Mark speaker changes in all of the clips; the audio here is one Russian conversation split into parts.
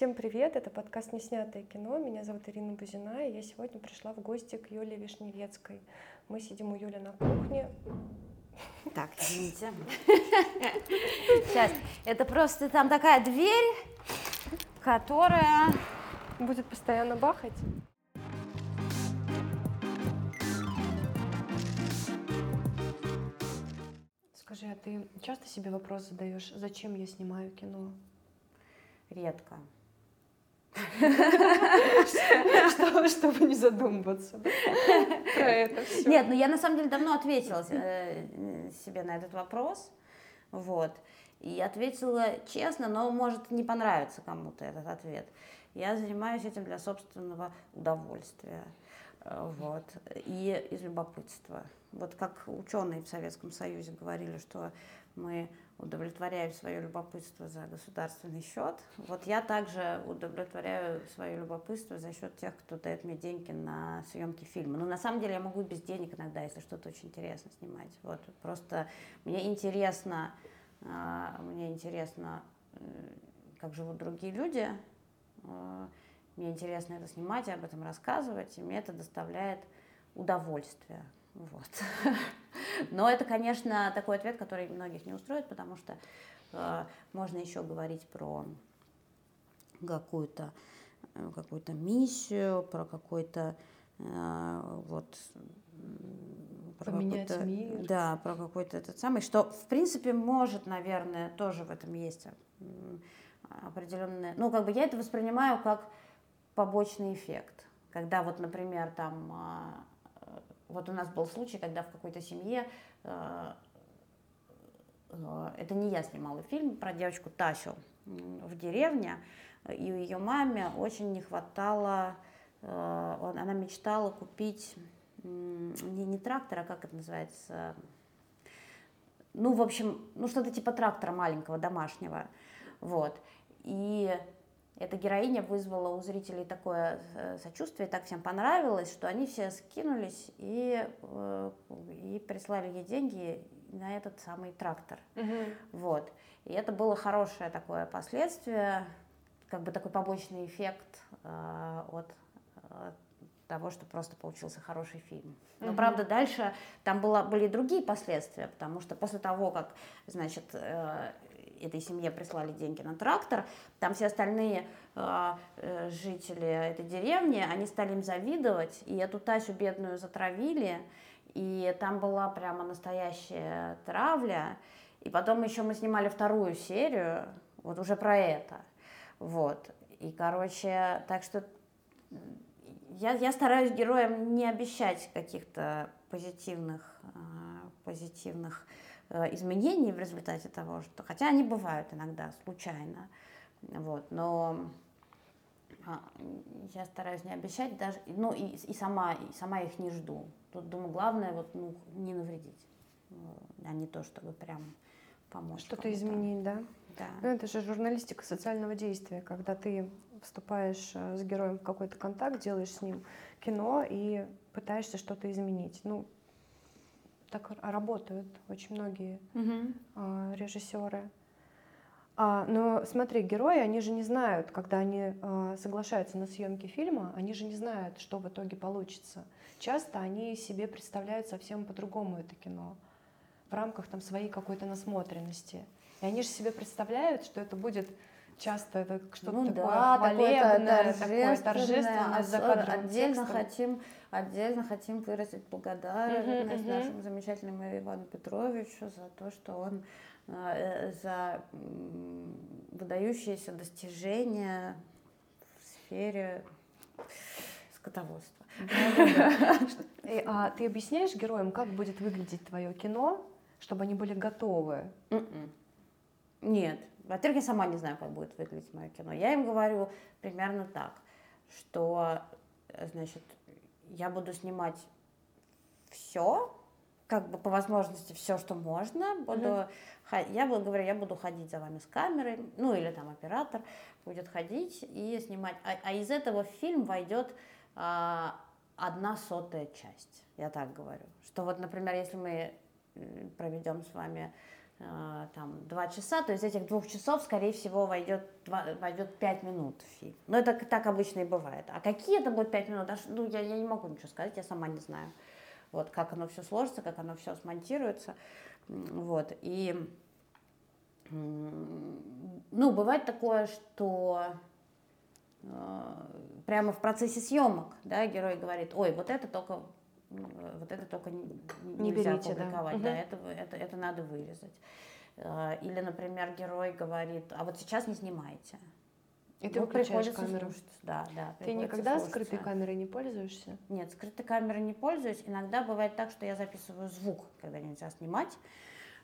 Speaker 1: Всем привет, это подкаст «Неснятое кино». Меня зовут Ирина Бузина, и я сегодня пришла в гости к Юле Вишневецкой. Мы сидим у Юли на кухне.
Speaker 2: Так, извините. Сейчас, это просто там такая дверь, которая...
Speaker 1: Будет постоянно бахать. Скажи, а ты часто себе вопрос задаешь, зачем я снимаю кино?
Speaker 2: Редко.
Speaker 1: Чтобы не задумываться про это все.
Speaker 2: Нет, ну я на самом деле давно ответила э, себе на этот вопрос. Вот. И ответила честно, но может не понравиться кому-то этот ответ. Я занимаюсь этим для собственного удовольствия. Э, вот. И из любопытства. Вот как ученые в Советском Союзе говорили, что мы удовлетворяем свое любопытство за государственный счет. Вот я также удовлетворяю свое любопытство за счет тех, кто дает мне деньги на съемки фильма. Но на самом деле я могу без денег иногда, если что-то очень интересно снимать. Вот просто мне интересно, а, мне интересно, как живут другие люди. А, мне интересно это снимать и об этом рассказывать, и мне это доставляет удовольствие. Вот. Но это, конечно, такой ответ, который многих не устроит, потому что э, можно еще говорить про какую-то э, какую-то миссию, про какой-то э, вот
Speaker 1: про поменять мир.
Speaker 2: Да, про какой-то этот самый, что в принципе может, наверное, тоже в этом есть определенное. Ну, как бы я это воспринимаю как побочный эффект, когда вот, например, там а, вот у нас был случай, когда в какой-то семье, э, э, это не я снимала фильм про девочку Тасю в деревне, и ее маме очень не хватало, э, она мечтала купить не, не трактор, а как это называется, ну, в общем, ну, что-то типа трактора маленького, домашнего, вот, и эта героиня вызвала у зрителей такое э, сочувствие, так всем понравилось, что они все скинулись и, э, и прислали ей деньги на этот самый трактор. Угу. Вот. И это было хорошее такое последствие, как бы такой побочный эффект э, от, от того, что просто получился хороший фильм. Но, угу. правда, дальше там было, были другие последствия, потому что после того, как, значит, э, этой семье прислали деньги на трактор, там все остальные э, э, жители этой деревни, они стали им завидовать, и эту Тасю бедную затравили, и там была прямо настоящая травля. И потом еще мы снимали вторую серию, вот уже про это. Вот. И, короче, так что я, я стараюсь героям не обещать каких-то позитивных, э, позитивных Э, изменений в результате того, что, хотя они бывают иногда случайно, вот, но а, я стараюсь не обещать даже, ну и, и сама и сама их не жду. Тут думаю главное вот ну не навредить, э, а не то чтобы прям помочь.
Speaker 1: Что-то изменить, да?
Speaker 2: Да.
Speaker 1: Ну это же журналистика социального действия, когда ты вступаешь э, с героем в какой-то контакт, делаешь с ним кино и пытаешься что-то изменить. Ну так работают очень многие угу. режиссеры. А, но смотри, герои, они же не знают, когда они а, соглашаются на съемки фильма, они же не знают, что в итоге получится. Часто они себе представляют совсем по-другому это кино в рамках там своей какой-то насмотренности. И они же себе представляют, что это будет часто это что-то ну, такое да, хвалебное, такое торжественное, за кадровым
Speaker 2: Отдельно текстом. хотим, отдельно хотим выразить благодарность uh-huh, нашему замечательному Ивану Петровичу за то, что он э, за выдающиеся достижения в сфере скотоводства.
Speaker 1: А ты объясняешь героям, как будет выглядеть твое кино, чтобы они были готовы?
Speaker 2: М-м. Нет, во-первых, я сама не знаю, как будет выглядеть мое кино. Я им говорю примерно так, что, значит, я буду снимать все, как бы по возможности все, что можно. Буду, mm-hmm. Я буду, говорю, я буду ходить за вами с камерой, ну или там оператор будет ходить и снимать. А, а из этого в фильм войдет а, одна сотая часть, я так говорю. Что вот, например, если мы проведем с вами там два часа, то из этих двух часов, скорее всего, войдет, два- войдет пять минут в фильм. Но это так обычно и бывает. А какие это будут пять минут, даже, ну, я, я не могу ничего сказать, я сама не знаю. Вот, как оно все сложится, как оно все смонтируется. Вот, и, ну, бывает такое, что э, прямо в процессе съемок, да, герой говорит, ой, вот это только, вот это только не,
Speaker 1: Не
Speaker 2: нельзя
Speaker 1: берите, да.
Speaker 2: публиковать, да,
Speaker 1: Мгм.
Speaker 2: это, вы- это, это надо вырезать. Э, Или, например, герой говорит, а вот сейчас не снимайте.
Speaker 1: И ты выключаешь камеру.
Speaker 2: слушаться, Да, да.
Speaker 1: Ты никогда
Speaker 2: слушаться.
Speaker 1: скрытой камерой не пользуешься?
Speaker 2: Нет, скрытой камерой не пользуюсь. Иногда бывает так, что я записываю звук, когда нельзя снимать.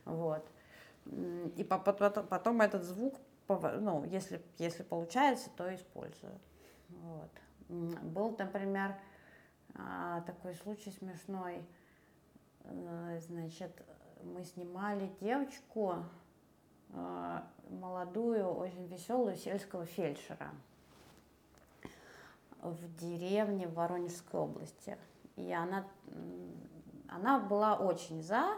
Speaker 2: Вот. И по- по- потом, потом этот звук, ну, если, если получается, то использую. Вот. Был, например, а, такой случай смешной. Э, Значит, мы снимали девочку, э, молодую, очень веселую сельского фельдшера в деревне в Воронежской области. И она, она была очень за,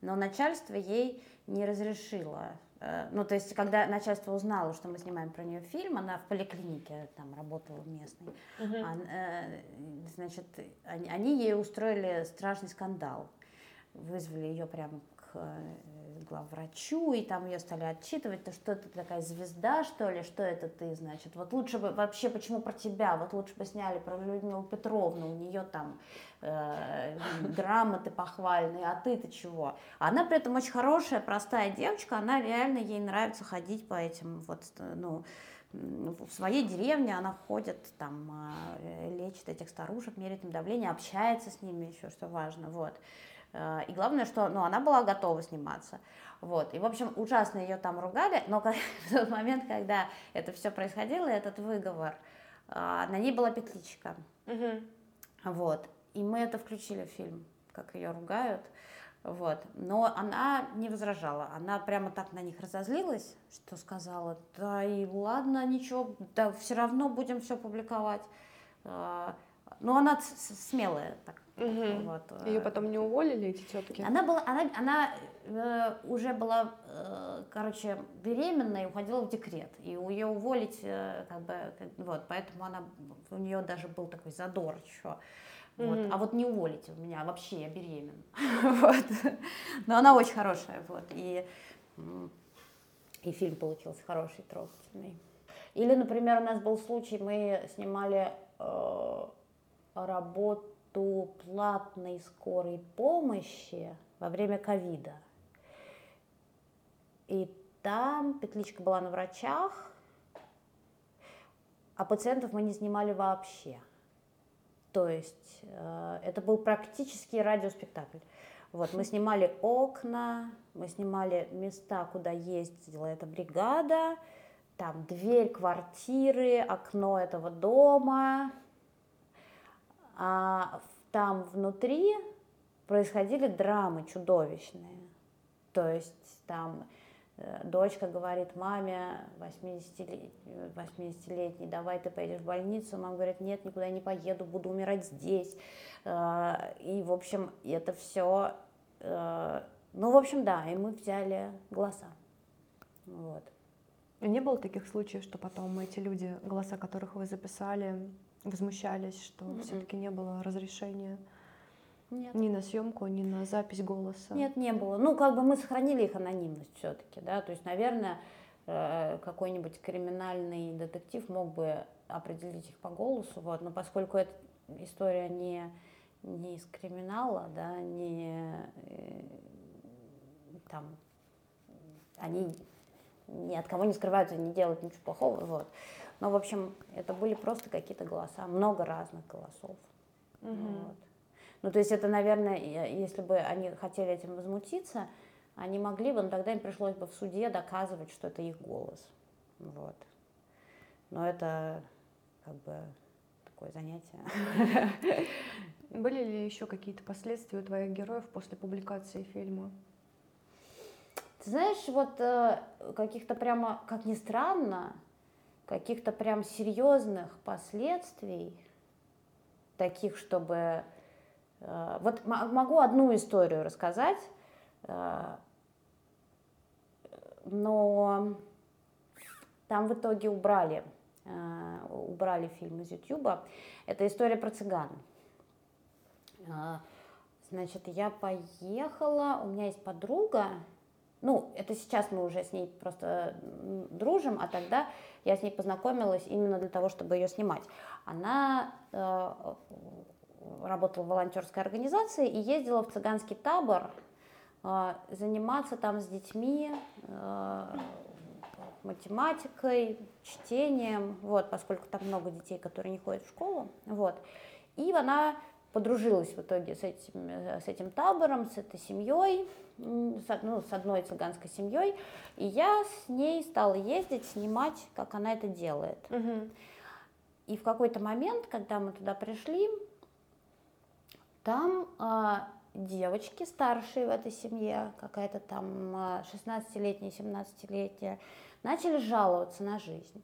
Speaker 2: но начальство ей не разрешило. Э, Ну, то есть, когда начальство узнало, что мы снимаем про нее фильм, она в поликлинике там работала местной, Ан- э, значит, они, они ей устроили страшный скандал. Вызвали ее прямо к э, главврачу, и там ее стали отчитывать, то что ты такая звезда, что ли, что это ты, значит, вот лучше бы, вообще, почему про тебя, вот лучше бы сняли про Людмилу Петровну, у нее там э, грамоты похвальные, а ты-то чего? Она при этом очень хорошая, простая девочка, она реально, ей нравится ходить по этим вот, э, ну, в своей деревне она ходит, там, э, лечит этих старушек, меряет им давление, общается с ними еще, что важно, вот. Э, И главное, что ну, она была готова сниматься. Вот. И, в общем, ужасно ее там ругали, но в тот момент, когда это все происходило, этот выговор, э, на ней была петличка. Вот. И мы это включили в фильм, как ее ругают. Вот. Но она не возражала. Она прямо так на них разозлилась, что сказала, да и ладно, ничего, да все равно будем все публиковать. Ну, она смелая. Так, вот,
Speaker 1: Ее
Speaker 2: э,
Speaker 1: потом не уволили, эти тетки?
Speaker 2: она была, она, она э, уже была, э, короче, беременна и уходила в декрет. И у ее уволить, э, как бы, вот, поэтому она, у нее даже был такой задор еще. Вот.
Speaker 1: Мгм.
Speaker 2: А вот не уволите у меня, вообще я беременна. вот. Но она очень хорошая, вот. И, и фильм получился хороший, трогательный. Или, например, у нас был случай, мы снимали э, работу платной скорой помощи во время ковида. И там петличка была на врачах, а пациентов мы не снимали вообще. То есть э, это был практически радиоспектакль. Вот, мы снимали окна, мы снимали места, куда ездила эта бригада, там дверь квартиры, окно этого дома. А там внутри происходили драмы чудовищные. То есть там э, дочка говорит маме 80-летней, 80-летней, давай ты поедешь в больницу. Мама говорит, нет, никуда не поеду, буду умирать здесь. Э, И, в общем, это все... Ну, в общем, да, и мы взяли голоса. Вот.
Speaker 1: А Не было таких случаев, что потом эти люди, голоса которых вы записали, возмущались, что
Speaker 2: Мгм.
Speaker 1: все-таки не было разрешения
Speaker 2: Нет.
Speaker 1: ни на съемку, ни на запись голоса?
Speaker 2: Нет, не было. Ну, как бы мы сохранили их анонимность все-таки, да. То есть, наверное, э, какой-нибудь криминальный детектив мог бы определить их по голосу, вот. Но поскольку эта история не не из криминала, да, не э, там они ни от кого не скрываются, не делают ничего плохого, вот. Но, в общем, это были просто какие-то голоса, много разных голосов.
Speaker 1: Мгм.
Speaker 2: Вот. Ну, то есть это, наверное, е- если бы они хотели этим возмутиться, они могли бы, но тогда им пришлось бы в суде доказывать, что это их голос. Вот. Но это как бы такое занятие.
Speaker 1: Были ли еще какие-то последствия у твоих героев после публикации фильма?
Speaker 2: Ты знаешь, вот э, каких-то прямо, как ни странно, каких-то прям серьезных последствий, таких, чтобы... э, вот могу одну историю рассказать. Э, но там в итоге убрали, э, убрали фильм из Ютуба. Это история про цыган. Значит, я поехала, у меня есть подруга, ну, это сейчас мы уже с ней просто дружим, а тогда я с ней познакомилась именно для того, чтобы ее снимать. Она э, работала в волонтерской организации и ездила в цыганский табор э, заниматься там с детьми э, математикой, чтением, вот, поскольку там много детей, которые не ходят в школу, вот. И она подружилась в итоге с этим, с этим табором, с этой семьей, с, ну, с одной цыганской семьей, и я с ней стала ездить, снимать, как она это делает.
Speaker 1: Угу.
Speaker 2: И в какой-то момент, когда мы туда пришли, там э, девочки старшие в этой семье, какая-то там 16-летняя, 17-летняя, начали жаловаться на жизнь.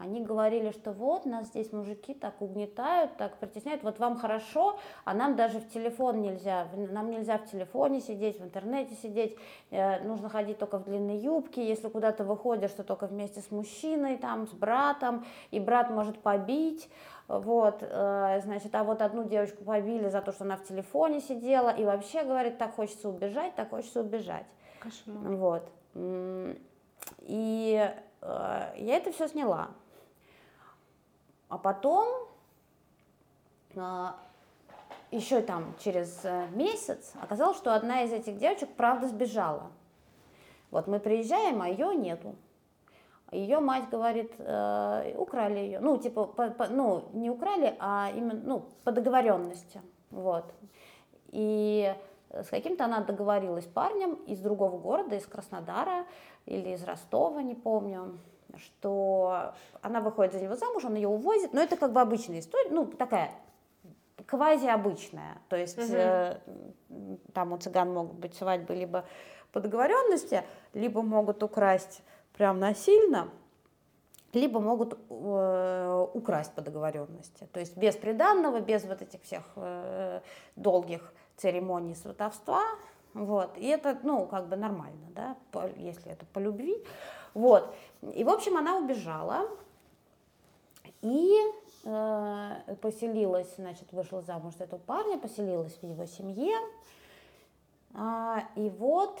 Speaker 2: Они говорили, что вот нас здесь мужики так угнетают, так притесняют, вот вам хорошо, а нам даже в телефон нельзя, нам нельзя в телефоне сидеть, в интернете сидеть, э, нужно ходить только в длинной юбке, если куда-то выходишь, то только вместе с мужчиной, там, с братом, и брат может побить, вот, э, значит, а вот одну девочку побили за то, что она в телефоне сидела, и вообще, говорит, так хочется убежать, так хочется убежать.
Speaker 1: Кошмар.
Speaker 2: Вот. И э, я это все сняла. А потом, а, еще там через э, месяц, оказалось, что одна из этих девочек правда сбежала. Вот мы приезжаем, а ее нету. Ее мать говорит, э, украли ее. Ну, типа, по, по, ну, не украли, а именно, ну, по договоренности. Вот. И с каким-то она договорилась парнем из другого города, из Краснодара или из Ростова, не помню что она выходит за него замуж, он ее увозит, но это как бы обычная история, ну, такая квази-обычная, то есть угу. э, там у цыган могут быть свадьбы либо по договоренности, либо могут украсть прям насильно, либо могут э, украсть по договоренности, то есть без приданного, без вот этих всех э, долгих церемоний сватовства, вот, и это, ну, как бы нормально, да, по, если это по любви, вот. И, в общем, она убежала и э, поселилась, значит, вышла замуж за этого парня, поселилась в его семье. А, и вот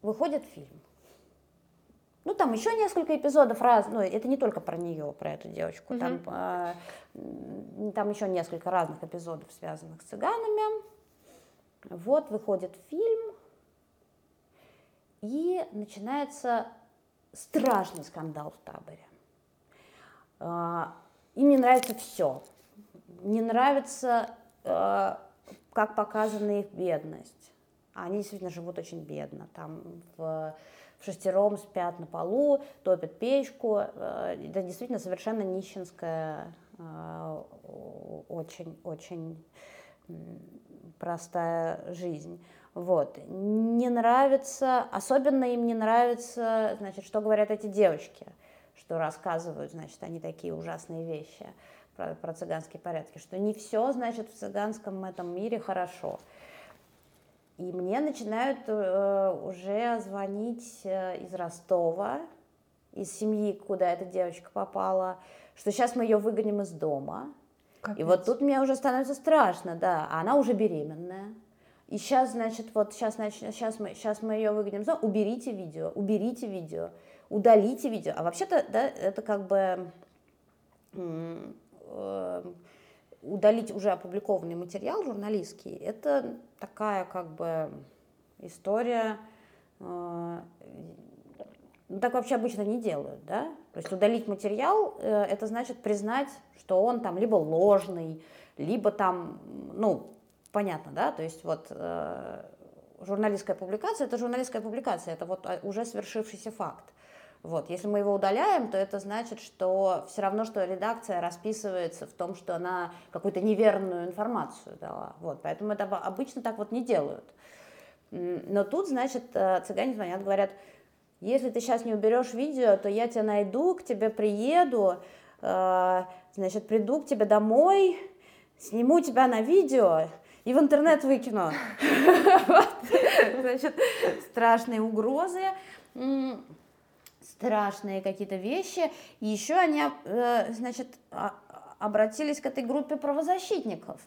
Speaker 2: выходит фильм. Ну, там еще несколько эпизодов раз, ну, это не только про нее, про эту девочку, mm-hmm. там, э, там еще несколько разных эпизодов, связанных с цыганами. Вот выходит фильм, и начинается страшный скандал в таборе. А, им не нравится все. Не нравится, а, как показана их бедность. Они действительно живут очень бедно. Там в, в шестером спят на полу, топят печку. А, это действительно совершенно нищенская, очень-очень простая жизнь. Вот. Не нравится, особенно им не нравится, значит, что говорят эти девочки, что рассказывают, значит, они такие ужасные вещи про, про цыганские порядки, что не все, значит, в цыганском этом мире хорошо. И мне начинают э, уже звонить э, из Ростова, из семьи, куда эта девочка попала, что сейчас мы ее выгоним из дома. Капец. И вот тут мне уже становится страшно, да, а она уже беременная. И сейчас, значит, вот сейчас, значит, сейчас, мы, сейчас мы ее выгоним, уберите видео, уберите видео, удалите видео. А вообще-то, да, это как бы э, удалить уже опубликованный материал журналистский, это такая как бы история, э, ну, так вообще обычно не делают, да? То есть удалить материал, э, это значит признать, что он там либо ложный, либо там, ну, понятно, да, то есть вот э, журналистская публикация, это журналистская публикация, это вот а, уже свершившийся факт. Вот, если мы его удаляем, то это значит, что все равно, что редакция расписывается в том, что она какую-то неверную информацию дала. Вот, поэтому это обычно так вот не делают. Но тут, значит, э, цыгане звонят, говорят, если ты сейчас не уберешь видео, то я тебя найду, к тебе приеду, э, значит, приду к тебе домой, сниму тебя на видео, и в интернет выкину. Значит, страшные угрозы, страшные какие-то вещи. И еще они, э, значит, а, обратились к этой группе правозащитников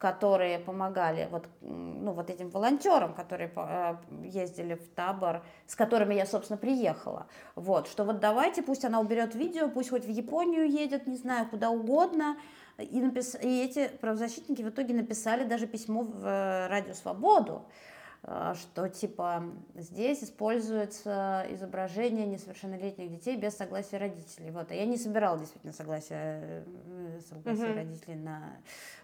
Speaker 2: которые помогали вот, ну, вот этим волонтерам, которые э, ездили в табор, с которыми я, собственно, приехала. Вот, что вот давайте, пусть она уберет видео, пусть хоть в Японию едет, не знаю, куда угодно. И, напис... и эти правозащитники в итоге написали даже письмо в э, Радио Свободу, Э, что типа здесь используется изображение несовершеннолетних детей без согласия родителей. Вот. А я не собирала действительно согласия, э, согласия uh-huh. родителей на...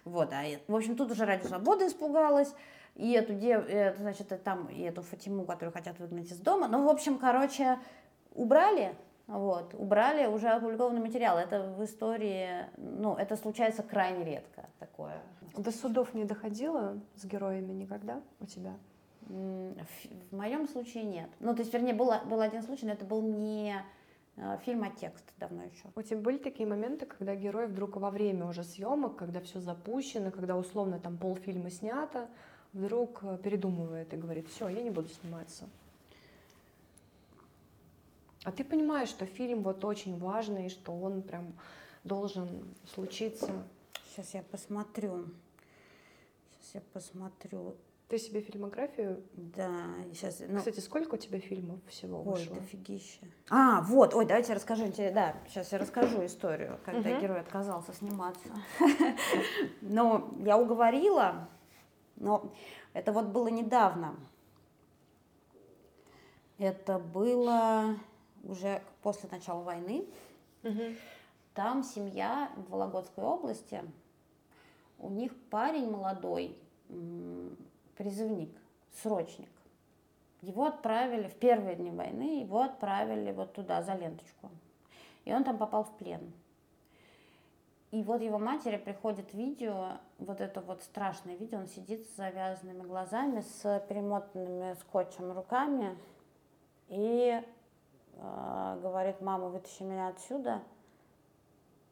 Speaker 2: Вот. А, в общем, тут уже Радио Свободы испугалась. И эту, дев... значит, там, и эту Фатиму, которую хотят выгнать из дома. Ну, в общем, короче, убрали, вот, убрали уже опубликованный материал. Это в истории, ну, это случается крайне редко такое.
Speaker 1: До судов не доходило с героями никогда у тебя?
Speaker 2: В моем случае нет. Ну, то есть, вернее, был, был один случай, но это был не э, фильм, а текст давно еще.
Speaker 1: У тебя были такие моменты, когда герой вдруг во время уже съемок, когда все запущено, когда условно там полфильма снято, вдруг э, передумывает и говорит, все, я не буду сниматься. А ты понимаешь, что фильм вот очень важный, что он прям должен случиться.
Speaker 2: Сейчас я посмотрю. Сейчас я посмотрю.
Speaker 1: Ты себе фильмографию?
Speaker 2: Да, сейчас. Ну...
Speaker 1: Кстати, сколько у тебя фильмов всего
Speaker 2: ой,
Speaker 1: вышло?
Speaker 2: Ой, дофигища. А, вот, ой, давайте расскажу тебе, да, сейчас я расскажу историю, когда угу. герой отказался сниматься. Но я уговорила, но это вот было недавно. Это было уже после начала войны. Там семья в Вологодской области, у них парень молодой, призывник, срочник. Его отправили в первые дни войны, его отправили вот туда, за ленточку. И он там попал в плен. И вот его матери приходит видео, вот это вот страшное видео, он сидит с завязанными глазами, с перемотанными скотчем руками и говорит, мама, вытащи меня отсюда.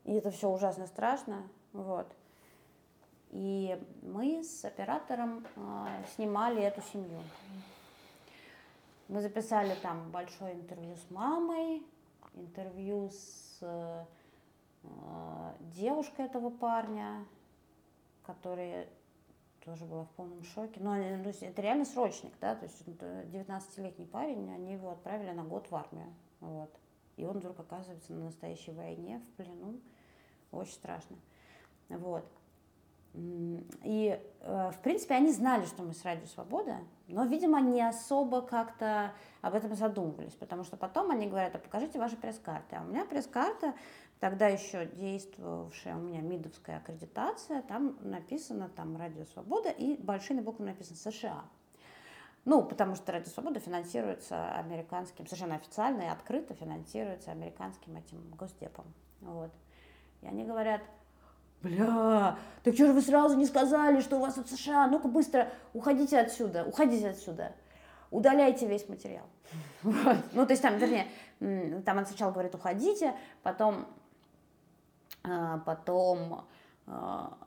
Speaker 2: И это все ужасно страшно, вот. И мы с оператором э, снимали эту семью. Мы записали там большое интервью с мамой, интервью с э, девушкой этого парня, которая тоже была в полном шоке. Но ну, есть, это реально срочник, да, то есть 19-летний парень, они его отправили на год в армию. Вот. И он вдруг оказывается на настоящей войне, в плену. Очень страшно. Вот. И, э, в принципе, они знали, что мы с Радио Свобода, но, видимо, не особо как-то об этом задумывались, потому что потом они говорят, а покажите ваши пресс-карты. А у меня пресс-карта, тогда еще действовавшая у меня МИДовская аккредитация, там написано там Радио Свобода и большими буквами написано США. Ну, потому что Радио Свобода финансируется американским, совершенно официально и открыто финансируется американским этим госдепом. Вот. И они говорят, Бля, так что же вы сразу не сказали, что у вас в США? Ну-ка быстро уходите отсюда, уходите отсюда. Удаляйте весь материал. Ну, то есть там, вернее, там он сначала говорит, уходите, потом, потом а,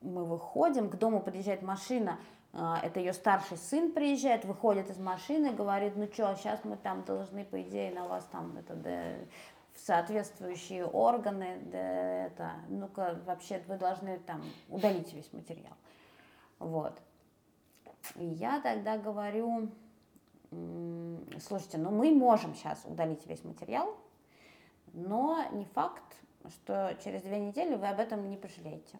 Speaker 2: мы выходим, к дому подъезжает машина, а, это ее старший сын приезжает, выходит из машины, говорит, ну что, сейчас мы там должны, по идее, на вас там это, да, в соответствующие органы, да, это, ну-ка, вообще вы должны там удалить весь материал. Вот. И я тогда говорю, слушайте, ну мы можем сейчас удалить весь материал, но не факт, что через две недели вы об этом не пожалеете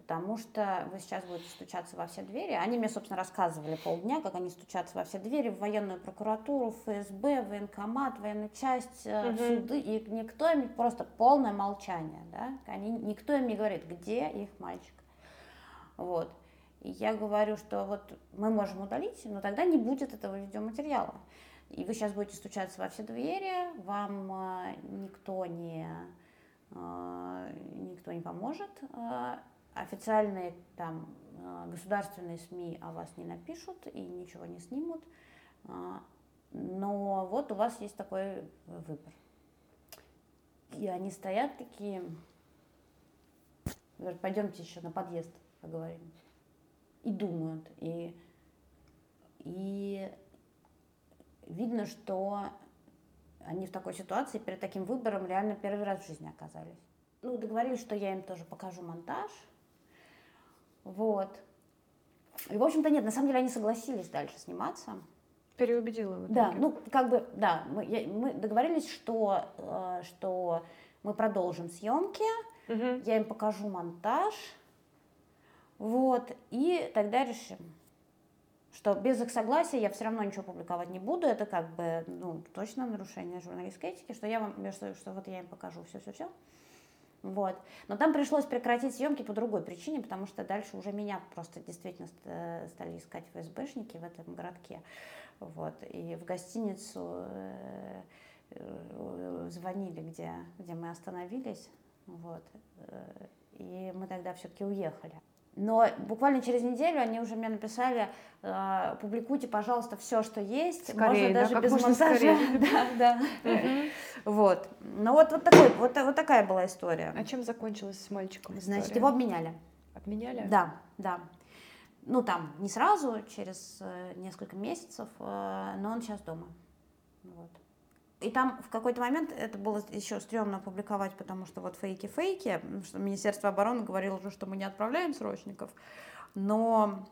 Speaker 2: потому что вы сейчас будете стучаться во все двери. Они мне, собственно, рассказывали полдня, как они стучатся во все двери, в военную прокуратуру, в ФСБ, военкомат, военную часть, угу. суды, и никто им просто полное молчание, да, они, никто им не говорит, где их мальчик. Вот. И я говорю, что вот мы можем удалить, но тогда не будет этого видеоматериала. И вы сейчас будете стучаться во все двери, вам э, никто не, никто не поможет, э, официальные там э, государственные СМИ о вас не напишут и ничего не снимут. Но вот у вас есть такой выбор. И они стоят такие, говорят, пойдемте еще на подъезд поговорим. И думают. И и видно, что они в такой ситуации перед таким выбором реально первый раз в жизни оказались. Ну, договорились, что я им тоже покажу монтаж. Вот. И, в общем-то, нет, на самом деле они согласились дальше сниматься.
Speaker 1: Переубедила в
Speaker 2: Да, ну, как бы, да, мы, я, мы договорились, что, э, что мы продолжим съемки,
Speaker 1: Мгм.
Speaker 2: я им покажу монтаж, вот, и тогда решим, что без их согласия я все равно ничего публиковать не буду, это как бы, ну, точно нарушение журналистской этики, что я вам, что, что вот я им покажу все-все-все. Вот. Но там пришлось прекратить съемки по другой причине, потому что дальше уже меня просто действительно ст- стали искать ФСБшники в этом городке. Вот. И в гостиницу э, э, звонили, где, где мы остановились. Вот. Э, И мы тогда все-таки уехали. Но буквально через неделю они уже мне написали, э, публикуйте, пожалуйста, все, что есть.
Speaker 1: Скорее,
Speaker 2: можно
Speaker 1: да,
Speaker 2: даже
Speaker 1: как
Speaker 2: без
Speaker 1: можно
Speaker 2: монтажа.
Speaker 1: скорее.
Speaker 2: Да, да. Вот. Ну вот, вот, такой, вот, вот такая была история.
Speaker 1: А чем закончилась с мальчиком
Speaker 2: Значит, его обменяли.
Speaker 1: Обменяли?
Speaker 2: Да, да. Ну, там, не сразу, через э, несколько месяцев, э, но он сейчас дома. Вот. И там в какой-то момент это было еще стрёмно публиковать, потому что вот фейки-фейки, что Министерство обороны говорило уже, что мы не отправляем срочников, но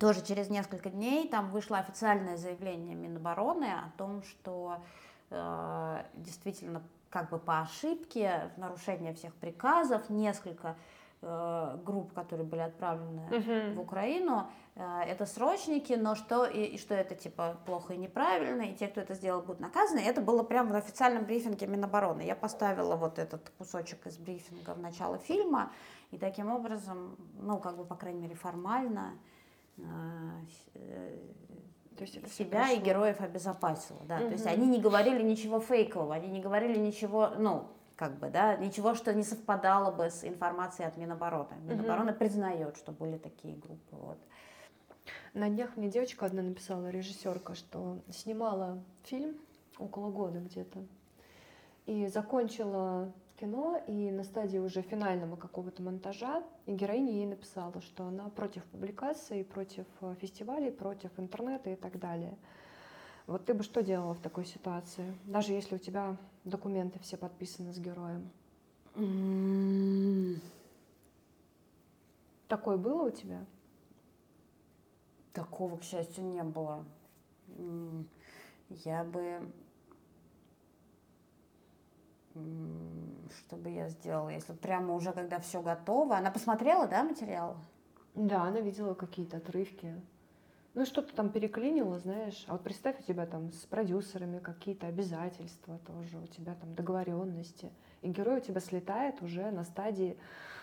Speaker 2: тоже через несколько дней там вышло официальное заявление Минобороны о том, что э, действительно как бы по ошибке, в нарушение всех приказов, несколько групп, которые были отправлены
Speaker 1: Мгм.
Speaker 2: в Украину, э, это срочники, но что и, и что это типа плохо и неправильно, и те, кто это сделал, будут наказаны. Это было прямо в официальном брифинге Минобороны. Я поставила вот этот кусочек из брифинга в начало фильма, и таким образом, ну, как бы, по крайней мере, формально э, э,
Speaker 1: То есть это
Speaker 2: себя и героев обезопасила, да. То есть они не говорили ничего фейкового, они не говорили ничего, ну, как бы, да, ничего, что не совпадало бы с информацией от Минобороны. Минобороны признает, что были такие группы, вот.
Speaker 1: На днях мне девочка одна написала, режиссерка, что снимала фильм около года где-то. И закончила кино, и на стадии уже финального какого-то монтажа, и героиня ей написала, что она против публикации, против э, фестивалей, против интернета и так далее. Вот ты бы что делала в такой ситуации? Даже если у тебя документы все подписаны с героем.
Speaker 2: М,
Speaker 1: Такое было у тебя?
Speaker 2: Такого, к счастью, не было. Я бы... Что бы я сделала, если прямо уже, когда все готово? Она посмотрела, да, материал?
Speaker 1: Да, она видела какие-то отрывки. Ну, что-то там переклинило, знаешь. А вот представь, у тебя там с продюсерами какие-то обязательства тоже, у тебя там договоренности. И герой у тебя слетает уже на стадии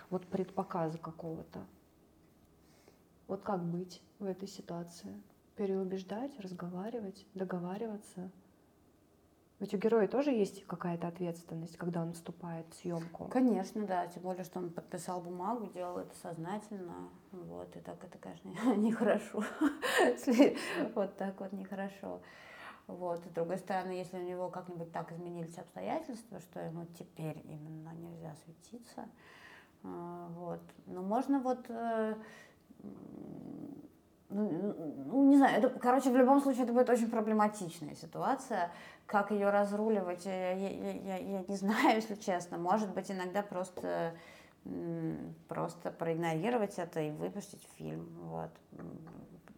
Speaker 1: вот предпоказа какого-то. Вот как быть в этой ситуации? Переубеждать, разговаривать, договариваться? Ведь у героя тоже есть какая-то ответственность, когда он вступает в съемку.
Speaker 2: Конечно, да, тем более, что он подписал бумагу, делал это сознательно, вот, и так это, конечно, нехорошо, вот так вот нехорошо. Вот, с другой стороны, если у него как-нибудь так изменились обстоятельства, что ему теперь именно нельзя светиться, а, вот, но можно вот, э, ну, не знаю, это, короче, в любом случае это будет очень проблематичная ситуация, как ее разруливать, я, я- я- я- я не знаю, если честно. Может быть, иногда просто, просто проигнорировать это и выпустить фильм. Вот.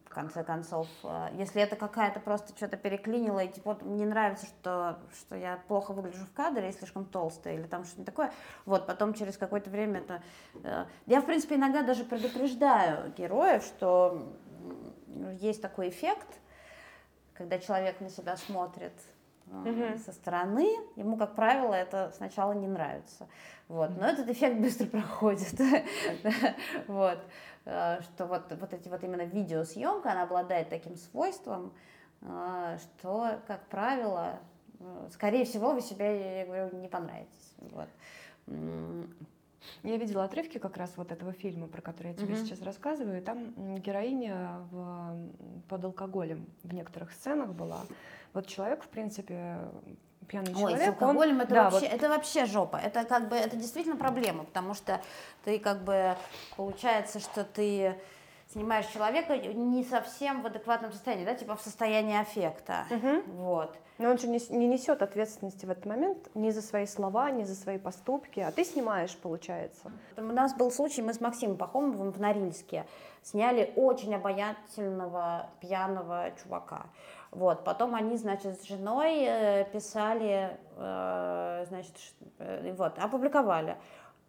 Speaker 2: В конце концов, э, если это какая-то просто что-то переклинило, и типа вот мне нравится, что, что я плохо выгляжу в кадре и слишком толстая, или там что-то такое, вот, потом через какое-то время это... э, Я, в принципе, иногда даже предупреждаю героев, что есть такой эффект, когда человек на себя смотрит э, со стороны, ему, как правило, это сначала не нравится. Вот. Но этот эффект быстро проходит. Вот. Э, Что вот, вот эти вот именно видеосъемка, она обладает таким свойством, э, что, как правило, скорее всего, вы себе, я говорю, не понравитесь. Вот.
Speaker 1: Я видела отрывки как раз вот этого фильма, про который я тебе
Speaker 2: Мгм.
Speaker 1: сейчас рассказываю. и Там героиня в, под алкоголем в некоторых сценах была. Вот человек, в принципе, пьяный
Speaker 2: Ой, с
Speaker 1: человек, он-
Speaker 2: алкоголем это,
Speaker 1: да,
Speaker 2: вообще,
Speaker 1: вот
Speaker 2: это вообще жопа. Это как бы это действительно проблема, потому что ты как бы получается, что ты снимаешь человека не совсем в адекватном состоянии, да, типа в состоянии аффекта.
Speaker 1: Мгм.
Speaker 2: Вот.
Speaker 1: Но он же не, не несет ответственности в этот момент ни за свои слова, ни за свои поступки, а ты снимаешь, получается.
Speaker 2: У нас был случай, мы с Максимом Пахомовым в Норильске сняли очень обаятельного пьяного чувака. Вот, потом они, значит, с женой э, писали, э, значит, э, вот, опубликовали.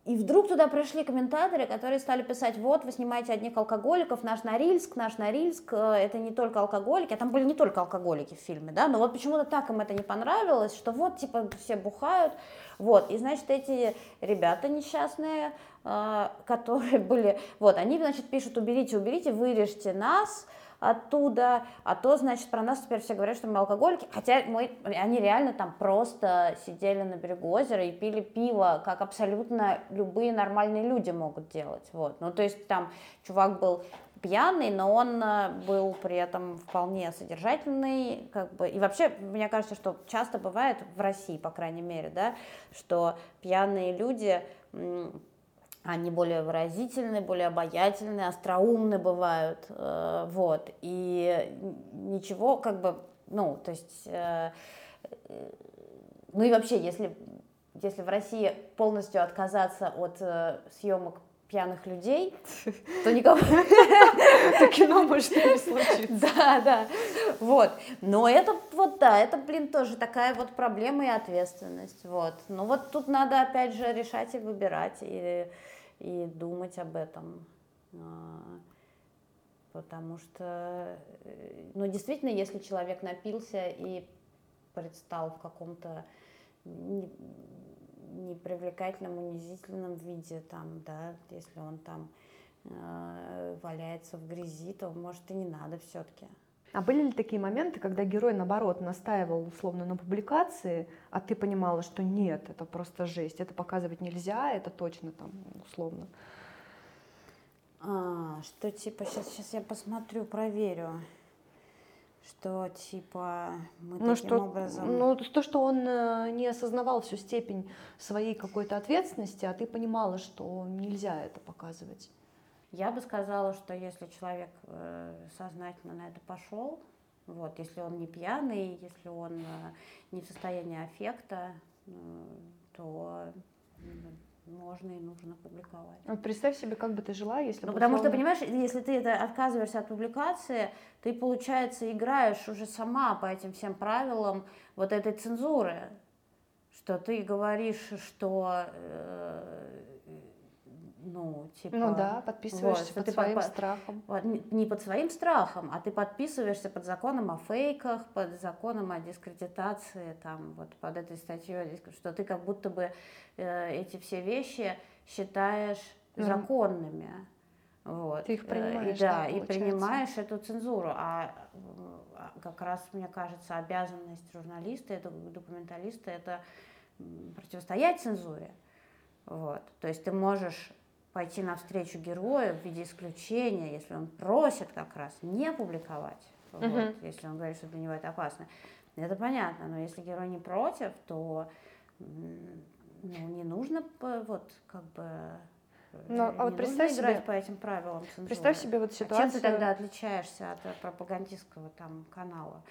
Speaker 2: И вдруг туда пришли комментаторы, которые стали писать, вот, вы снимаете одних алкоголиков, наш Норильск, наш Норильск, э, это не только алкоголики, а там были не только алкоголики в фильме, да, но вот почему-то так им это не понравилось, что вот, типа, все бухают, вот, и, значит, эти ребята несчастные, э, которые были, вот, они, значит, пишут, уберите, уберите, вырежьте нас, оттуда, а то, значит, про нас теперь все говорят, что мы алкоголики, хотя мы, они реально там просто сидели на берегу озера и пили пиво, как абсолютно любые нормальные люди могут делать, вот, ну, то есть там чувак был пьяный, но он э, был при этом вполне содержательный, как бы, и вообще, мне кажется, что часто бывает в России, по крайней мере, да, что пьяные люди, они более выразительные, более обаятельные, остроумные бывают, э, вот, и ничего, как бы, ну, то есть, э, ну и вообще, если, если в России полностью отказаться от э, съемок пьяных людей, то никого...
Speaker 1: Это кино может не случиться.
Speaker 2: Да, да, вот. Но это вот, да, это, блин, тоже такая вот проблема и ответственность, вот. Но вот тут надо, опять же, решать и выбирать, и, и думать об этом. А, Потому что, э, ну, действительно, если человек напился и предстал в каком-то непривлекательном, унизительном виде, там, да, если он там э, валяется в грязи, то, может, и не надо все-таки.
Speaker 1: А были ли такие моменты, когда герой, наоборот, настаивал условно на публикации, а ты понимала, что нет, это просто жесть, это показывать нельзя, это точно там условно.
Speaker 2: А, что типа, сейчас, сейчас я посмотрю, проверю, что типа мы
Speaker 1: Ну,
Speaker 2: таким
Speaker 1: что,
Speaker 2: образом...
Speaker 1: ну, то, что он э, не осознавал всю степень своей какой-то ответственности, а ты понимала, что нельзя это показывать.
Speaker 2: Я бы сказала, что если человек э, сознательно на это пошел, вот, если он не пьяный, если он э, не в состоянии аффекта, то м, можно и нужно публиковать.
Speaker 1: Вот представь себе, как бы ты жила, если
Speaker 2: Ну,
Speaker 1: бы
Speaker 2: потому что, понимаешь, если ты это отказываешься от публикации, ты, получается, играешь уже сама по этим всем правилам вот этой цензуры, что ты говоришь, что, э, ну, типа...
Speaker 1: Ну да, подписываешься
Speaker 2: что
Speaker 1: под
Speaker 2: ты
Speaker 1: своим
Speaker 2: по-
Speaker 1: страхом.
Speaker 2: вот не под своим страхом, а ты подписываешься под законом о фейках, под законом о дискредитации, там, вот под этой статьей, что ты как будто бы э, эти все вещи считаешь
Speaker 1: Норм-
Speaker 2: законными. Вот.
Speaker 1: Ты их
Speaker 2: Э,
Speaker 1: принимаешь,
Speaker 2: и, да,
Speaker 1: да,
Speaker 2: и принимаешь эту цензуру. А а как раз, мне кажется, обязанность журналиста, это документалиста, это противостоять цензуре. Вот. То есть ты можешь пойти навстречу герою в виде исключения, если он просит как раз не публиковать, вот,
Speaker 1: Мгм.
Speaker 2: если он говорит, что для него это опасно. Это понятно, но если герой не против, то ну, не нужно вот как бы
Speaker 1: Ну, а вот представь
Speaker 2: играть
Speaker 1: себе-
Speaker 2: по этим правилам цензуры.
Speaker 1: Представь себе вот
Speaker 2: А чем
Speaker 1: ситуацию.
Speaker 2: ты тогда отличаешься от э, пропагандистского там канала?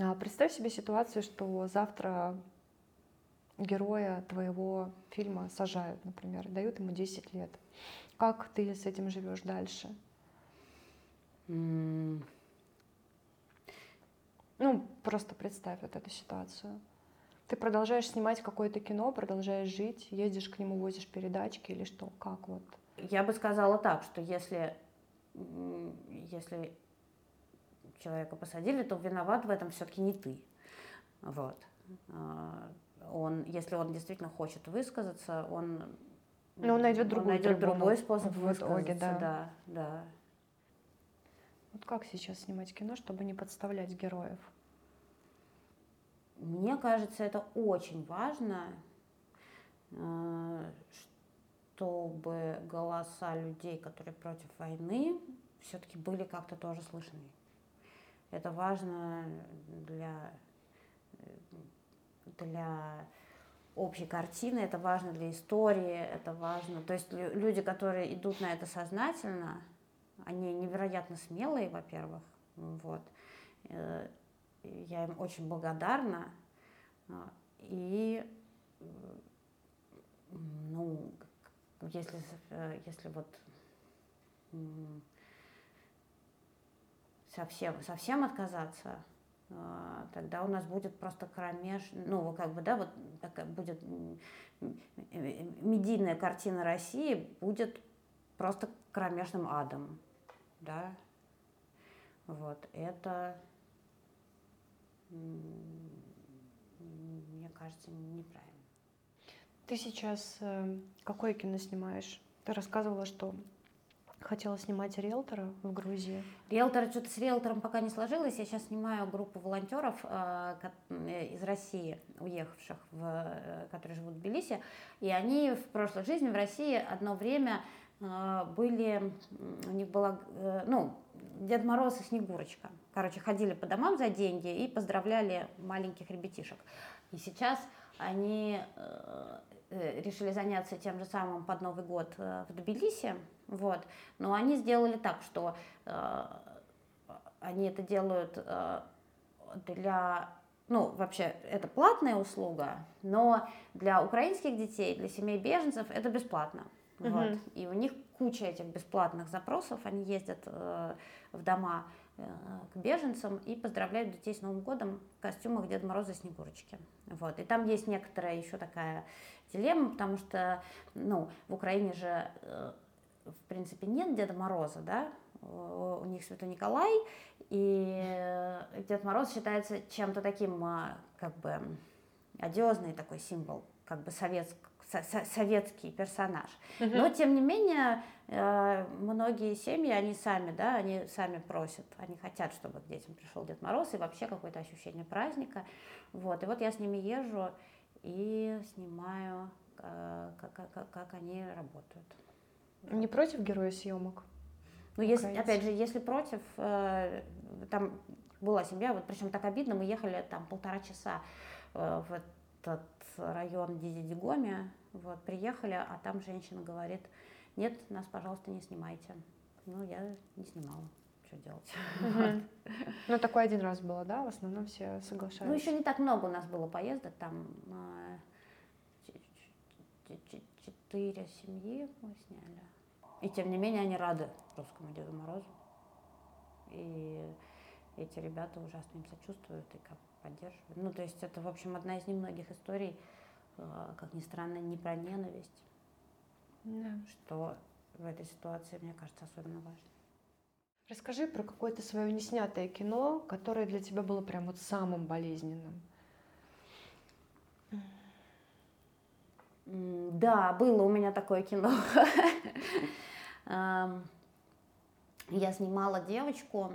Speaker 1: А, Представь себе ситуацию, что завтра героя твоего фильма сажают, например, дают ему 10 лет. Как ты с этим живешь дальше?
Speaker 2: М,
Speaker 1: Ну, просто представь вот эту ситуацию. Ты продолжаешь снимать какое-то кино, продолжаешь жить, ездишь к нему, возишь передачки или что? Как вот?
Speaker 2: Я бы сказала так, что если, если человека посадили, то виноват в этом все-таки не ты. Вот. Он, если он действительно хочет высказаться, он,
Speaker 1: Ну, он найдет другую
Speaker 2: найдет
Speaker 1: трибуну
Speaker 2: другой способ
Speaker 1: в итоге,
Speaker 2: высказаться.
Speaker 1: да.
Speaker 2: да, да.
Speaker 1: Вот как сейчас снимать кино, чтобы не подставлять героев?
Speaker 2: Мне кажется, это очень важно, э, чтобы голоса людей, которые против войны, все-таки были как-то тоже слышны. Это важно для, э, для общей картины, это важно для истории, это важно. То есть люди, которые идут на это сознательно, они невероятно смелые, во-первых, вот. Э, я им очень благодарна. А, и, ну, если, э, если вот совсем, совсем отказаться, тогда у нас будет просто кромеж, ну, как бы, да, вот такая будет медийная картина России будет просто кромешным адом, да, вот, это, мне кажется, неправильно.
Speaker 1: Ты сейчас э, какое кино снимаешь? Ты рассказывала, что Хотела снимать риэлтора в Грузии.
Speaker 2: Риэлтора, что-то с риэлтором пока не сложилось. Я сейчас снимаю группу волонтеров э, из России, уехавших, в, э, которые живут в Тбилиси. И они в прошлой жизни в России одно время э, были, у них была, ну, Дед Мороз и Снегурочка. Короче, ходили по домам за деньги и поздравляли маленьких ребятишек. И сейчас они решили заняться тем же самым под Новый год в Тбилиси вот. Но они сделали так, что э, они это делают э, для ну, вообще, это платная услуга, но для украинских детей, для семей беженцев это бесплатно. Uh-huh. Вот. И у них куча этих бесплатных запросов, они ездят э, в дома э, к беженцам и поздравляют детей с Новым годом в костюмах Деда Мороза и Снегурочки. Вот. И там есть некоторая еще такая дилемма, потому что ну, в Украине же э, в принципе, нет Деда Мороза, да, у них Святой Николай, и Дед Мороз считается чем-то таким, а, как бы, одиозный такой символ, как бы советск, советский персонаж. Uh-huh. Но, тем не менее, э, многие семьи, они сами, да, они сами просят, они хотят, чтобы к детям пришел Дед Мороз, и вообще какое-то ощущение праздника. Вот. И вот я с ними езжу и снимаю, э, как, как, как они работают.
Speaker 1: Не против героя съемок?
Speaker 2: Ну, если, опять же, если против, э, там была семья, вот причем так обидно, мы ехали там полтора часа в этот район Дидигоми, вот, приехали, а там женщина говорит, нет, нас, пожалуйста, не снимайте. Ну, я не снимала что делать.
Speaker 1: Ну, такой один раз было, да? В основном все соглашаются.
Speaker 2: Ну, еще не так много у нас было поездок, там э, четыре семьи мы сняли. И тем не менее они рады русскому Деду Морозу. И эти ребята ужасно им сочувствуют и как поддерживают. Ну, то есть это, в общем, одна из немногих историй, как ни странно, не про ненависть, да. что в этой ситуации, мне кажется, особенно важно.
Speaker 1: Расскажи про какое-то свое неснятое кино, которое для тебя было прям вот самым болезненным.
Speaker 2: Да, было у меня такое кино. Я снимала девочку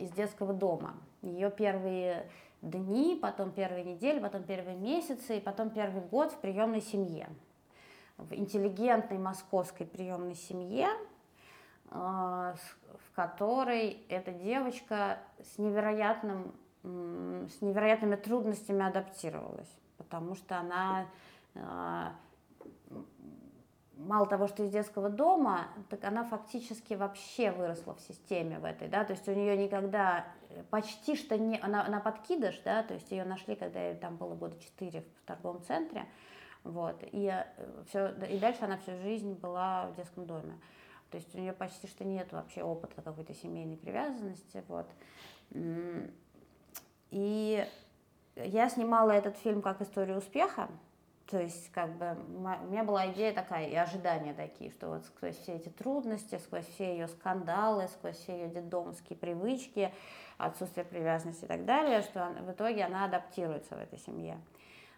Speaker 2: из детского дома. Ее первые дни, потом первые недели, потом первые месяцы, и потом первый год в приемной семье. В интеллигентной московской приемной семье, а, в которой эта девочка с, невероятным, с невероятными трудностями адаптировалась, потому что она а, мало того, что из детского дома, так она фактически вообще выросла в системе в этой, да, то есть у нее никогда э, почти что не, она, она подкидыш, да, то есть ее нашли, когда ей там было года 4 в торговом центре, вот, и, э, все, и дальше она всю жизнь была в детском доме. То есть у нее почти что нет вообще опыта какой-то семейной привязанности, вот. И я снимала этот фильм как историю успеха, то есть, как бы, у меня была идея такая и ожидания такие, что вот сквозь все эти трудности, сквозь все ее скандалы, сквозь все ее детдомские привычки, отсутствие привязанности и так далее, что в итоге она адаптируется в этой семье.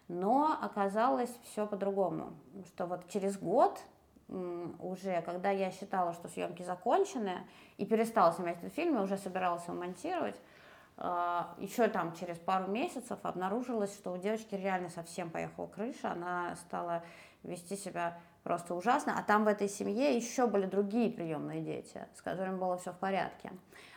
Speaker 2: Но оказалось все по-другому, что вот через год уже, когда я считала, что съемки закончены, и перестала снимать этот фильм, я уже собиралась его монтировать, Еще там через пару месяцев обнаружилось, что у девочки реально совсем поехала крыша, она стала вести себя просто ужасно, а там в этой семье еще были другие приемные дети, с которыми было все в порядке.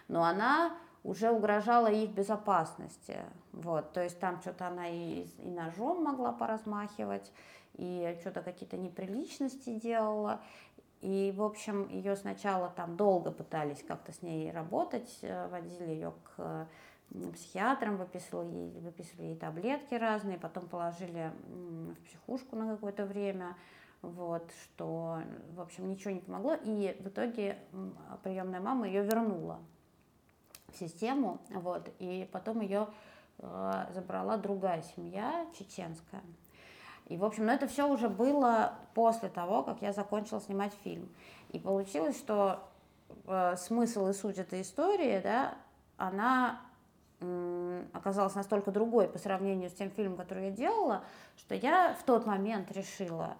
Speaker 2: Но она уже угрожала их безопасности. Вот, то есть там что-то она и, и ножом могла поразмахивать, и что-то какие-то неприличности делала. И, в общем, ее сначала там долго пытались как-то с ней работать, э, водили ее к психиатрам, выписывали ей, выписывали ей таблетки разные, потом положили в психушку на какое-то время, вот, что, в общем, ничего не помогло. И в итоге приемная мама ее вернула в систему, вот, и потом ее э, забрала другая семья, чеченская. И, в общем, ну это все уже было после того, как я закончила снимать фильм. И получилось, что э, смысл и суть этой истории, да, она оказалась настолько другой по сравнению с тем фильмом, который я делала, что я в тот момент решила,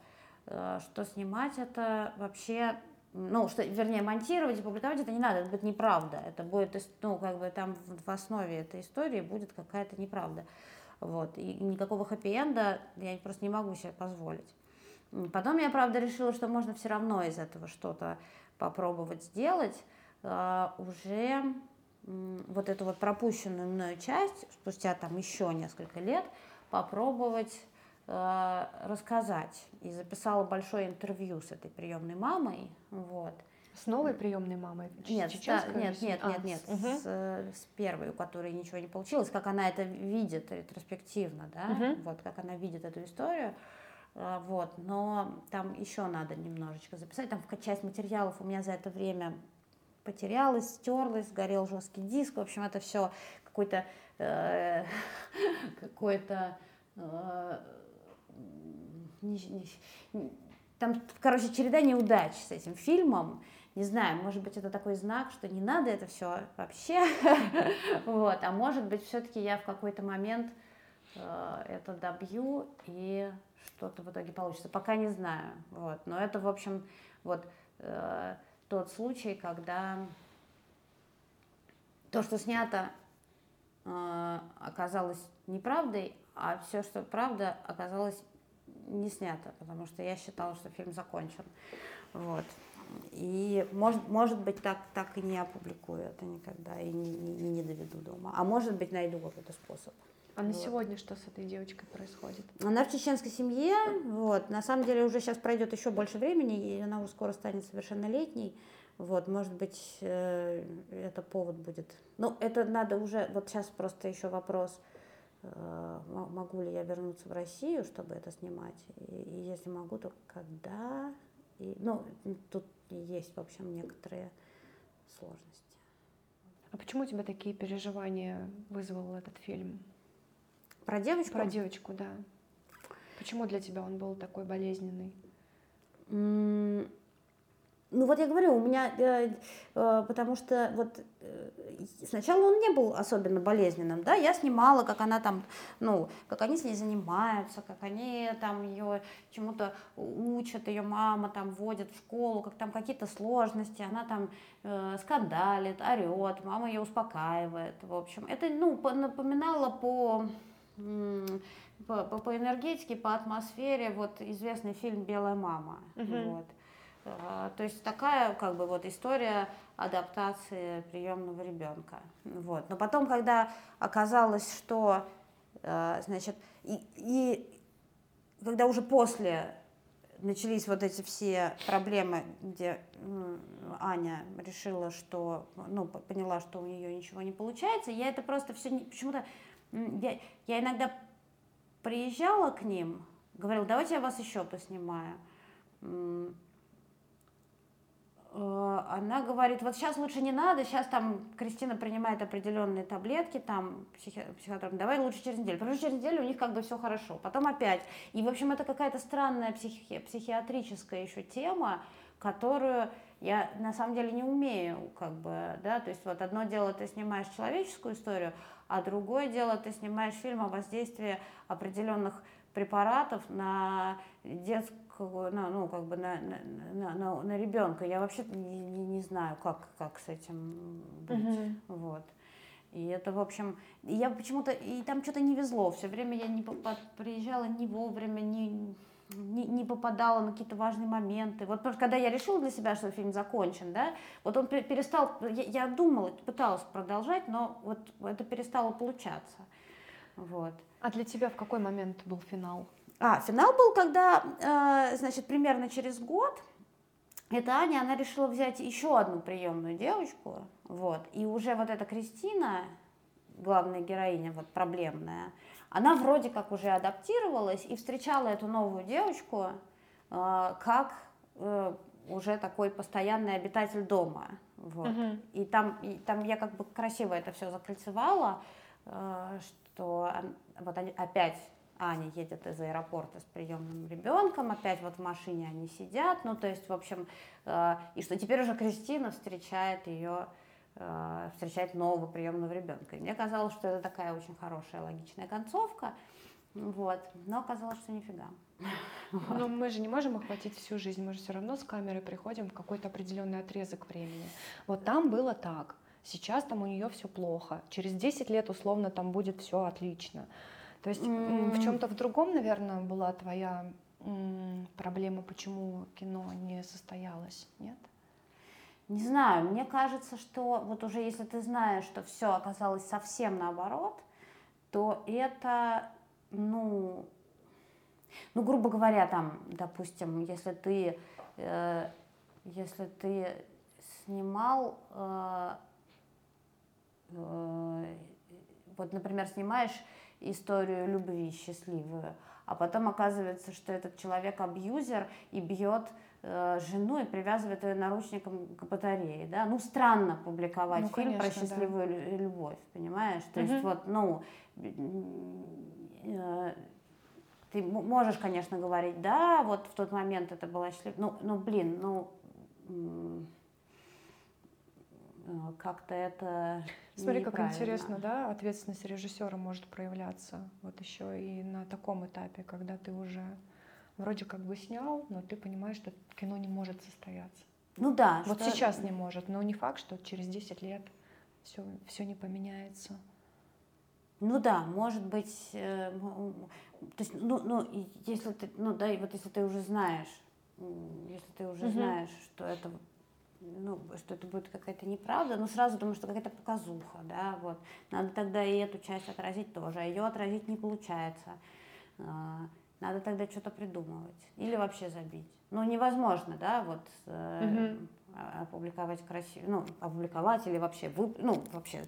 Speaker 2: э, что снимать это вообще ну, что, вернее, монтировать и публиковать это не надо, это будет неправда. Это будет, ну, как бы там в основе этой истории будет какая-то неправда. Вот. И никакого хэппи-энда я просто не могу себе позволить. Потом я, правда, решила, что можно все равно из этого что-то попробовать сделать. Uh, уже вот эту вот пропущенную мною часть, спустя там еще несколько лет, попробовать uh, рассказать. И записала большое интервью с этой приемной мамой. Вот.
Speaker 1: С новой приемной мамой?
Speaker 2: Нет, ста, нет, нет, а, нет, нет, угу. с, с первой, у которой ничего не получилось, как она это видит ретроспективно, да, угу. вот как она видит эту историю. А, вот, но там еще надо немножечко записать. Там часть материалов у меня за это время потерялась, стерлась, сгорел жесткий диск. В общем, это все какой-то э, какой-то э, там, короче, череда неудач с этим фильмом не знаю, может быть, это такой знак, что не надо это все вообще, вот, а может быть, все-таки я в какой-то момент э, это добью и что-то в итоге получится. Пока не знаю, вот, но это, в общем, вот тот случай, когда то, что снято, э, оказалось неправдой, а все, что правда, оказалось не снято, потому что я считала, что фильм закончен. Вот. И может, может быть, так, так и не опубликую это никогда, и не, не, не доведу дома. А может быть, найду какой-то способ.
Speaker 1: А на вот. сегодня что с этой девочкой происходит?
Speaker 2: Она в чеченской семье, вот, на самом деле уже сейчас пройдет еще больше времени, и она уже скоро станет совершеннолетней, вот, может быть, э, это повод будет. Ну, это надо уже, вот сейчас просто еще вопрос, э, могу ли я вернуться в Россию, чтобы это снимать, и, и если могу, то когда, и, ну, тут есть, в общем, некоторые сложности.
Speaker 1: А почему у тебя такие переживания вызвал этот фильм?
Speaker 2: Про девочку?
Speaker 1: Про девочку, да. Почему для тебя он был такой болезненный?
Speaker 2: Ну вот я говорю, у меня, э, э, потому что вот э, сначала он не был особенно болезненным, да, я снимала, как она там, ну, как они с ней занимаются, как они там ее чему-то учат, ее мама там водит в школу, как там какие-то сложности, она там э, скандалит, орет, мама ее успокаивает, в общем, это, ну, напоминало по по, по, по энергетике, по атмосфере, вот известный фильм «Белая мама». Uh-huh. Вот. А, то есть такая как бы вот история адаптации приемного ребенка. Вот. Но потом, когда оказалось, что а, значит, и, и когда уже после начались вот эти все проблемы, где Аня решила, что, ну, поняла, что у нее ничего не получается, я это просто все почему-то, я, я иногда приезжала к ним, говорила, давайте я вас еще поснимаю Э, она говорит, вот сейчас лучше не надо, сейчас там Кристина принимает определенные таблетки, там психи... психиатр, давай лучше через неделю. Потому что через неделю у них как бы все хорошо. Потом опять. И, в общем, это какая-то странная психи... психиатрическая еще тема, которую я на самом деле не умею, как бы, да, то есть вот одно дело ты снимаешь человеческую историю, а другое дело ты снимаешь фильм о воздействии определенных препаратов на детскую на, ну, как бы на, на, на, на ребенка. Я вообще не, не, не знаю, как, как с этим быть. Uh-huh. Вот. И это, в общем, я почему-то, и там что-то не везло. Все время я не приезжала не вовремя, не, не, не попадала на какие-то важные моменты. Вот просто когда я решила для себя, что фильм закончен, да, вот он перестал, я, я думала, пыталась продолжать, но вот это перестало получаться. Вот.
Speaker 1: А для тебя в какой момент был финал?
Speaker 2: А, финал был, когда, э, значит, примерно через год эта Аня, она решила взять еще одну приемную девочку, вот, и уже вот эта Кристина, главная героиня, вот проблемная, она вроде как уже адаптировалась и встречала эту новую девочку э, как э, уже такой постоянный обитатель дома. Вот. Угу. И, там, и там я как бы красиво это все закольцевала, э, что вот они опять Аня едет из аэропорта с приемным ребенком, опять вот в машине они сидят, ну то есть, в общем, э, и что теперь уже Кристина встречает ее встречать нового приемного ребенка. И мне казалось, что это такая очень хорошая логичная концовка, вот. но оказалось, что нифига.
Speaker 1: Но мы же не можем охватить всю жизнь, мы же все равно с камерой приходим в какой-то определенный отрезок времени. Вот там было так, сейчас там у нее все плохо, через 10 лет условно там будет все отлично. То есть mm. в чем-то в другом, наверное, была твоя проблема, почему кино не состоялось, нет?
Speaker 2: Не знаю, мне кажется, что вот уже если ты знаешь, что все оказалось совсем наоборот, то это, ну, ну, грубо говоря, там, допустим, если ты, э, если ты снимал, э, э, вот, например, снимаешь историю любви счастливую, а потом оказывается, что этот человек абьюзер и бьет жену и привязывает ее наручником к батарее, да, ну странно публиковать ну, фильм конечно, про счастливую да. любовь, понимаешь, то угу. есть вот, ну, э, ты можешь, конечно, говорить, да, вот в тот момент это была счастливая, ну, ну, блин, ну, э, как-то это
Speaker 1: Смотри, как интересно, да, ответственность режиссера может проявляться вот еще и на таком этапе, когда ты уже вроде как бы снял, но ты понимаешь, что кино не может состояться.
Speaker 2: Ну да.
Speaker 1: Вот что... сейчас не может, но не факт, что через 10 лет все, все не поменяется.
Speaker 2: Ну да, может быть, э, то есть, ну, ну, если ты, ну да, и вот если ты уже знаешь, если ты уже угу. знаешь, что это, ну, что это будет какая-то неправда, ну сразу думаю, что какая-то показуха, да, вот, надо тогда и эту часть отразить тоже, а ее отразить не получается. Надо тогда что-то придумывать. Или вообще забить. Ну, невозможно, да, вот э, угу. опубликовать красиво, ну, опубликовать или вообще, вы, ну, вообще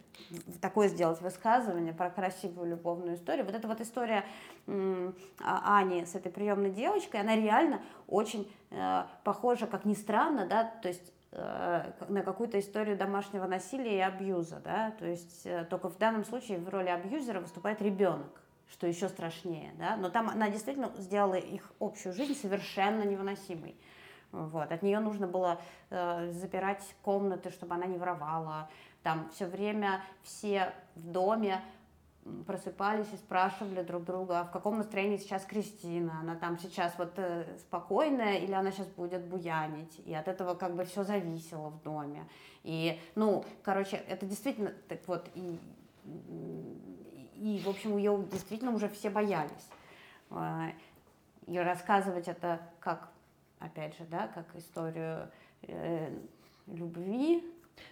Speaker 2: такое сделать высказывание про красивую любовную историю. Вот эта вот история э, Ани с этой приемной девочкой, она реально очень э, похожа, как ни странно, да, то есть э, на какую-то историю домашнего насилия и абьюза, да, то есть э, только в данном случае в роли абьюзера выступает ребенок что еще страшнее, да, но там она действительно сделала их общую жизнь совершенно невыносимой. Вот. От нее нужно было э, запирать комнаты, чтобы она не воровала. Там все время все в доме просыпались и спрашивали друг друга, а в каком настроении сейчас Кристина, она там сейчас вот э, спокойная или она сейчас будет буянить, и от этого как бы все зависело в доме. И, ну, короче, это действительно так вот, и и, в общем, ее действительно уже все боялись. А, и рассказывать это как, опять же, да, как историю э, любви,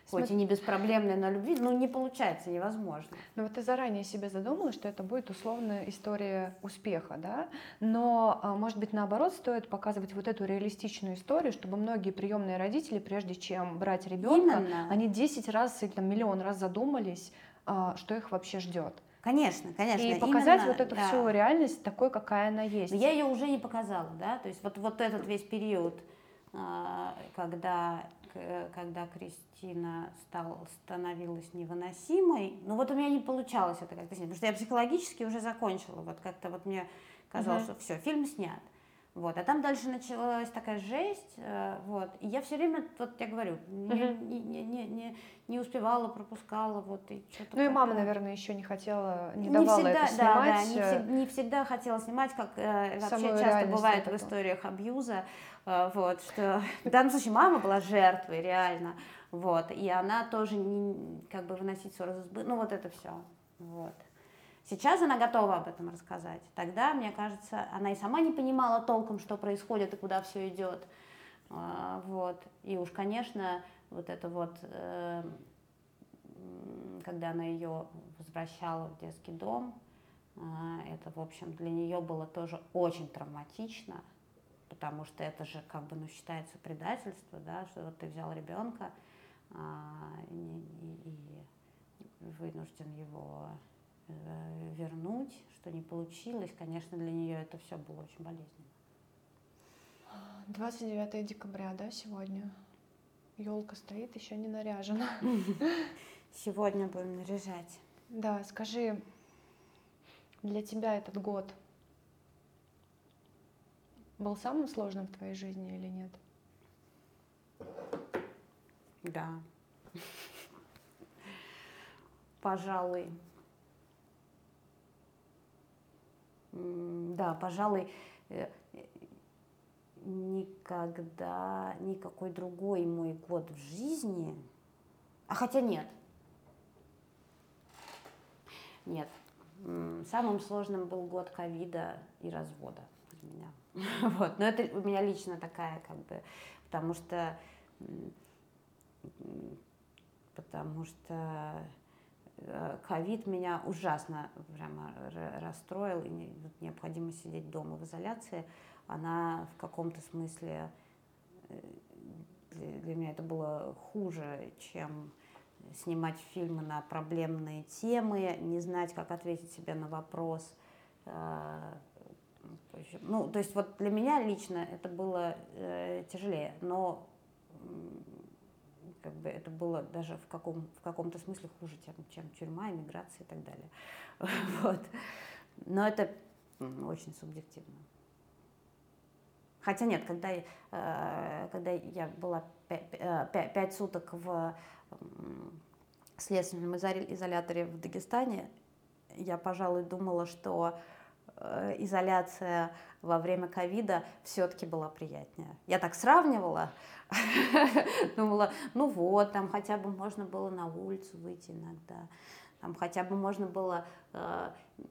Speaker 2: Смотри. Хоть и не беспроблемной, но любви, ну не получается, невозможно.
Speaker 1: Ну вот ты заранее себе задумала, что это будет условная история успеха, да? Но, а, может быть, наоборот, стоит показывать вот эту реалистичную историю, чтобы многие приемные родители, прежде чем брать ребенка, они 10 раз или там, миллион раз задумались, а, что их вообще ждет.
Speaker 2: Конечно, конечно.
Speaker 1: И показать именно, вот эту да. всю реальность такой, какая она есть.
Speaker 2: Но я ее уже не показала, да, то есть вот, вот этот весь период, а, когда, когда Кристина стал, становилась невыносимой, ну вот у меня не получалось это как-то снять, потому что я психологически уже закончила, вот как-то вот мне казалось, угу. что все, фильм снят. Вот, а там дальше началась такая жесть, э, вот, и я все время, вот я говорю, не, не, не, не, не успевала, пропускала, вот, и что-то.
Speaker 1: Ну и мама, наверное, еще не хотела, не, не давала всегда, это снимать. Да, да,
Speaker 2: не, всег, не всегда хотела снимать, как э, вообще часто бывает в историях абьюза, э, вот, что в данном случае мама была жертвой, реально, вот, и она тоже не, как бы выносить ссор из избы, ну вот это все, вот. Сейчас она готова об этом рассказать. Тогда, мне кажется, она и сама не понимала толком, что происходит и куда все идет. А, вот. И уж, конечно, вот это вот, э, когда она ее возвращала в детский дом, а, это, в общем, для нее было тоже очень травматично, потому что это же как бы, ну, считается предательство, да, что вот ты взял ребенка а, и, и, и вынужден его вернуть, что не получилось, конечно, для нее это все было очень болезненно.
Speaker 1: 29 декабря, да, сегодня? Елка стоит, еще не наряжена.
Speaker 2: Сегодня будем наряжать.
Speaker 1: Да, скажи, для тебя этот год был самым сложным в твоей жизни или нет?
Speaker 2: Да. Пожалуй. Да, пожалуй, э, никогда никакой другой мой год в жизни, а хотя нет, нет, самым сложным был год ковида и развода для меня. Вот, но это у меня лично такая как бы, потому что потому что ковид меня ужасно прямо расстроил, и необходимо сидеть дома в изоляции она в каком-то смысле э, для меня это было хуже, чем снимать фильмы на проблемные темы, не знать, как ответить себе на вопрос. Э, ну, то есть вот для меня лично это было э, тяжелее, но как бы это было даже в, каком, в каком-то смысле хуже, чем, чем тюрьма, иммиграция и так далее. Вот. Но это очень субъективно. Хотя нет, когда, э, когда я была э, пять суток в следственном изоляторе в Дагестане, я, пожалуй, думала, что изоляция во время ковида все-таки была приятнее. Я так сравнивала, думала, ну вот, там хотя бы можно было на улицу выйти иногда, там хотя бы можно было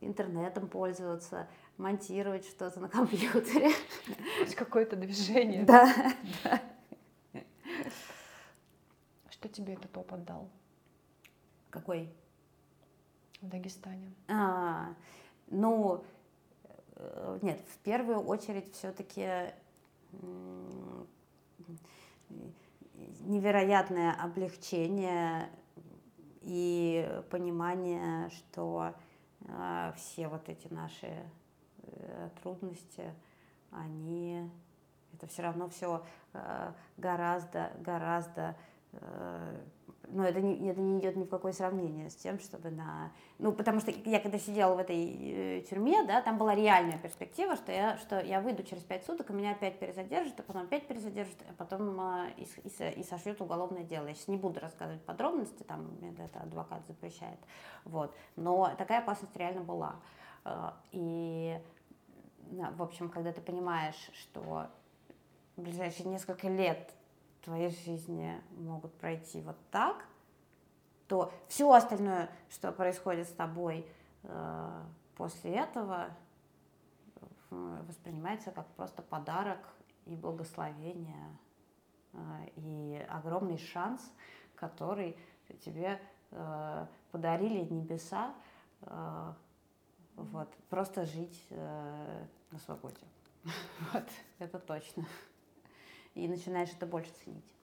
Speaker 2: интернетом пользоваться, монтировать что-то на компьютере.
Speaker 1: Хоть какое-то движение.
Speaker 2: Да, да.
Speaker 1: Что тебе этот опыт дал?
Speaker 2: Какой?
Speaker 1: В Дагестане.
Speaker 2: А, ну, э, нет, в первую очередь все-таки невероятное облегчение и понимание, что э, все вот эти наши Э, трудности, они, это все равно все э, гораздо, гораздо, э, но это не, это не идет ни в какое сравнение с тем, чтобы на... Ну, потому что я когда сидела в этой тюрьме, да, там была реальная перспектива, что я, что я выйду через пять суток, и меня опять перезадержат, а потом опять перезадержат, а потом и, и, и сошьют уголовное дело. Я сейчас не буду рассказывать подробности, там это адвокат запрещает. Вот. Но такая опасность реально была. И в общем, когда ты понимаешь, что в ближайшие несколько лет твоей жизни могут пройти вот так, то все остальное, что происходит с тобой э, после этого, э, воспринимается как просто подарок и благословение, э, и огромный шанс, который тебе э, подарили небеса, э, вот, просто жить э, на свободе. Вот, это точно. И начинаешь это больше ценить.